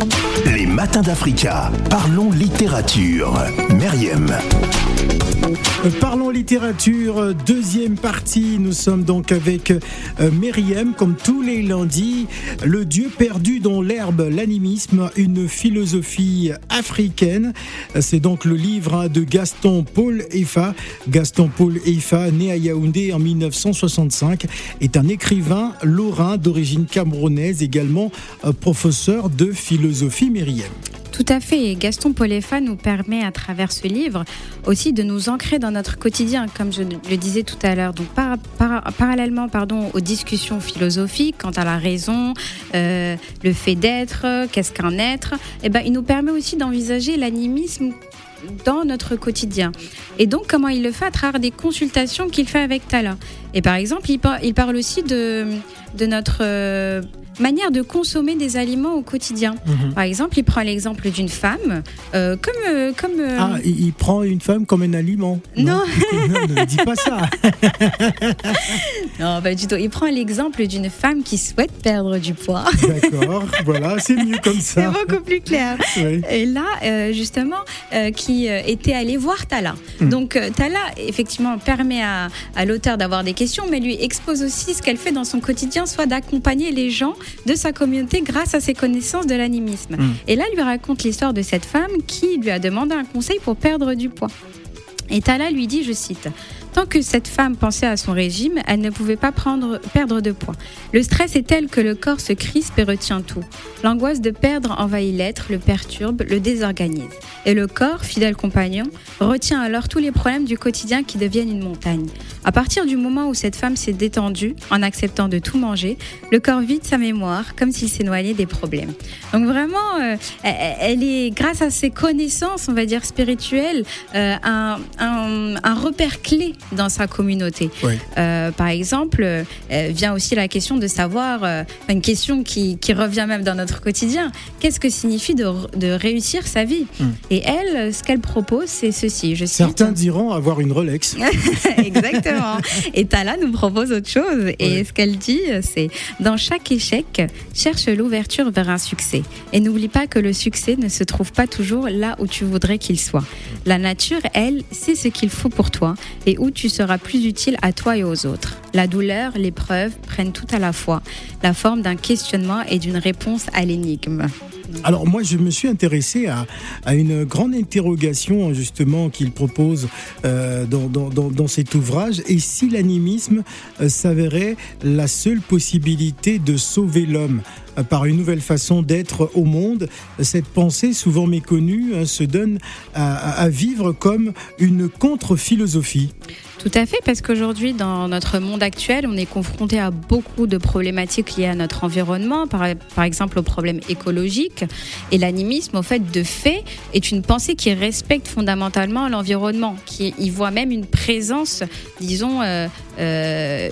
Thank you. Les matins d'Africa. Parlons littérature. Meriem. Parlons littérature, deuxième partie. Nous sommes donc avec euh, Myriam, comme tous les lundis. Le Dieu perdu dans l'herbe, l'animisme, une philosophie africaine. C'est donc le livre hein, de Gaston Paul Effa. Gaston Paul Effa, né à Yaoundé en 1965, est un écrivain lorrain d'origine camerounaise, également euh, professeur de philosophie Myriam. Tout à fait. Et Gaston Polefa nous permet, à travers ce livre, aussi de nous ancrer dans notre quotidien, comme je le disais tout à l'heure. Donc, par, par, parallèlement pardon, aux discussions philosophiques quant à la raison, euh, le fait d'être, qu'est-ce qu'un être, eh ben, il nous permet aussi d'envisager l'animisme dans notre quotidien. Et donc, comment il le fait à travers des consultations qu'il fait avec Tala. Et par exemple, il, il parle aussi de, de notre euh, manière de consommer des aliments au quotidien. Mhm. Par exemple, il prend l'exemple d'une femme, euh, comme... euh, comme euh, Ah, il prend une femme comme un aliment. Non. non ne dis pas ça. non, pas du tout. Il prend l'exemple d'une femme qui souhaite perdre du poids. D'accord, voilà, c'est mieux comme C'est ça. beaucoup plus clair. Oui. Et là, justement, qui était allé voir Tala. Mm. Donc, Tala, effectivement, permet à, à l'auteur d'avoir des questions, mais lui expose aussi ce qu'elle fait dans son quotidien, soit d'accompagner les gens de sa communauté grâce à ses connaissances de l'animisme. Mm. Et là, elle lui raconte l'histoire de cette femme qui lui a demandé un conseil pour perdre du poids. Et Tala lui dit, je cite, Tant que cette femme pensait à son régime, elle ne pouvait pas prendre, perdre de poids. Le stress est tel que le corps se crispe et retient tout. L'angoisse de perdre envahit l'être, le perturbe, le désorganise. Et le corps, fidèle compagnon, retient alors tous les problèmes du quotidien qui deviennent une montagne. À partir du moment où cette femme s'est détendue, en acceptant de tout manger, le corps vide sa mémoire, comme s'il s'éloignait des problèmes. Donc vraiment, euh, elle est, grâce à ses connaissances, on va dire spirituelles, euh, un- un repère clé dans sa communauté. Oui. Euh, par exemple, euh, vient aussi la question de savoir, euh, une question qui, qui revient même dans notre quotidien, qu'est-ce que signifie de, de réussir sa vie Mm. Et elle, ce qu'elle propose, c'est ceci. Je cite. Certains diront avoir une Rolex. Exactement. Et Tala nous propose autre chose. Et ce qu'elle dit, c'est dans chaque échec, cherche l'ouverture vers un succès. Et n'oublie pas que le succès ne se trouve pas toujours là où tu voudrais qu'il soit. La nature, elle, sait ce qu'il faut pour toi et où tu seras plus utile à toi et aux autres. La douleur, l'épreuve prennent tout à la fois la forme d'un questionnement et d'une réponse à l'énigme. Alors moi, je me suis intéressé à, à une grande interrogation justement qu'il propose euh, dans, dans- dans- cet ouvrage. Et si l'animisme euh, s'avérait la seule possibilité de sauver l'homme euh, par une nouvelle façon d'être au monde, cette pensée souvent méconnue hein, se donne à vivre comme une contre-philosophie. Tout à fait, parce qu'aujourd'hui, dans notre monde actuel, on est confronté à beaucoup de problématiques liées à notre environnement, par, par exemple aux problèmes écologiques. Et l'animisme, au fait, de fait, est une pensée qui respecte fondamentalement l'environnement, qui y voit même une présence, disons, euh, euh,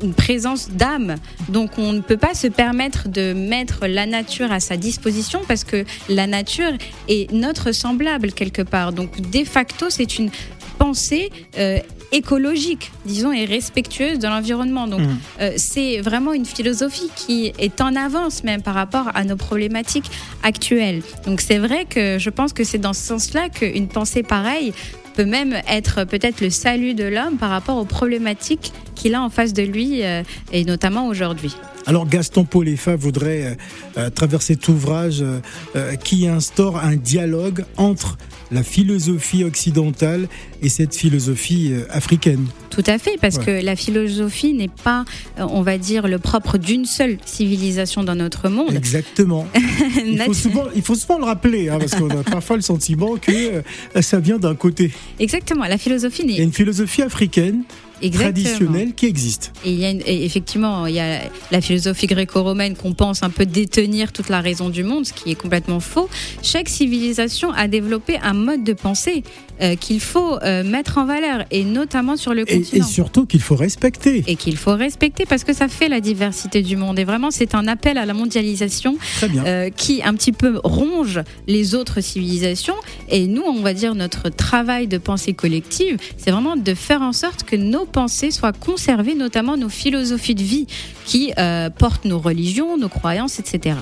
une présence d'âme. Donc on ne peut pas se permettre de mettre la nature à sa disposition parce que la nature est notre semblable quelque part. Donc de facto, c'est une pensée euh, écologique, disons, et respectueuse de l'environnement. Donc Mhm. euh, c'est vraiment une philosophie qui est en avance même par rapport à nos problématiques actuelles. Donc c'est vrai que je pense que c'est dans ce sens-là qu'une pensée pareille peut même être peut-être le salut de l'homme par rapport aux problématiques qu'il a en face de lui, euh, et notamment aujourd'hui. Alors Gaston Polefa voudrait, euh, euh, à travers cet ouvrage, euh, euh, qui instaure un dialogue entre la philosophie occidentale et cette philosophie euh, africaine. Tout à fait, parce Ouais. que la philosophie n'est pas, euh, on va dire, le propre d'une seule civilisation dans notre monde. Exactement. Il faut souvent, il faut souvent le rappeler, hein, parce qu'on a parfois le sentiment que euh, ça vient d'un côté. Exactement, la philosophie Il y a n'est une philosophie africaine exactement. traditionnelle qui existe. Et il y a une- et effectivement, il y a la philosophie gréco-romaine qu'on pense un peu détenir toute la raison du monde, ce qui est complètement faux. Chaque civilisation a développé un mode de pensée euh, qu'il faut euh, mettre en valeur, et notamment sur le Et, et continent. surtout qu'il faut respecter. Et qu'il faut respecter parce que ça fait la diversité du monde. Et vraiment, c'est un appel à la mondialisation euh, qui un petit peu ronge les autres civilisations. Et nous, on va dire notre travail de pensée collective, c'est vraiment de faire en sorte que nos pensées soient conservées, notamment nos philosophies de vie qui euh, portent nos religions, nos croyances, etc.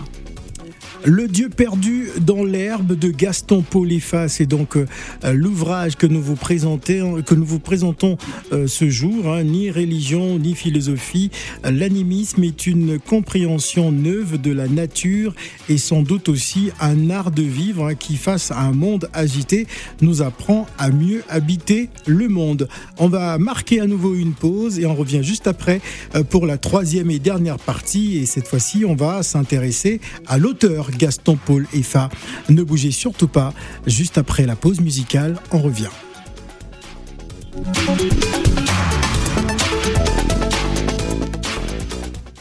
Le Dieu perdu dans l'herbe de Gaston Paul c'est donc euh, l'ouvrage que nous vous présentons, que nous vous présentons euh, ce jour. Hein. ni religion ni philosophie, l'animisme est une compréhension neuve de la nature et sans doute aussi un art de vivre hein, qui, face à un monde agité, nous apprend à mieux habiter le monde. On va marquer à nouveau une pause et on revient juste après euh, pour la troisième et dernière partie. Et cette fois-ci, on va s'intéresser à l'auteur Gaston Paul Effa. Ne bougez surtout pas, juste après la pause musicale, on revient.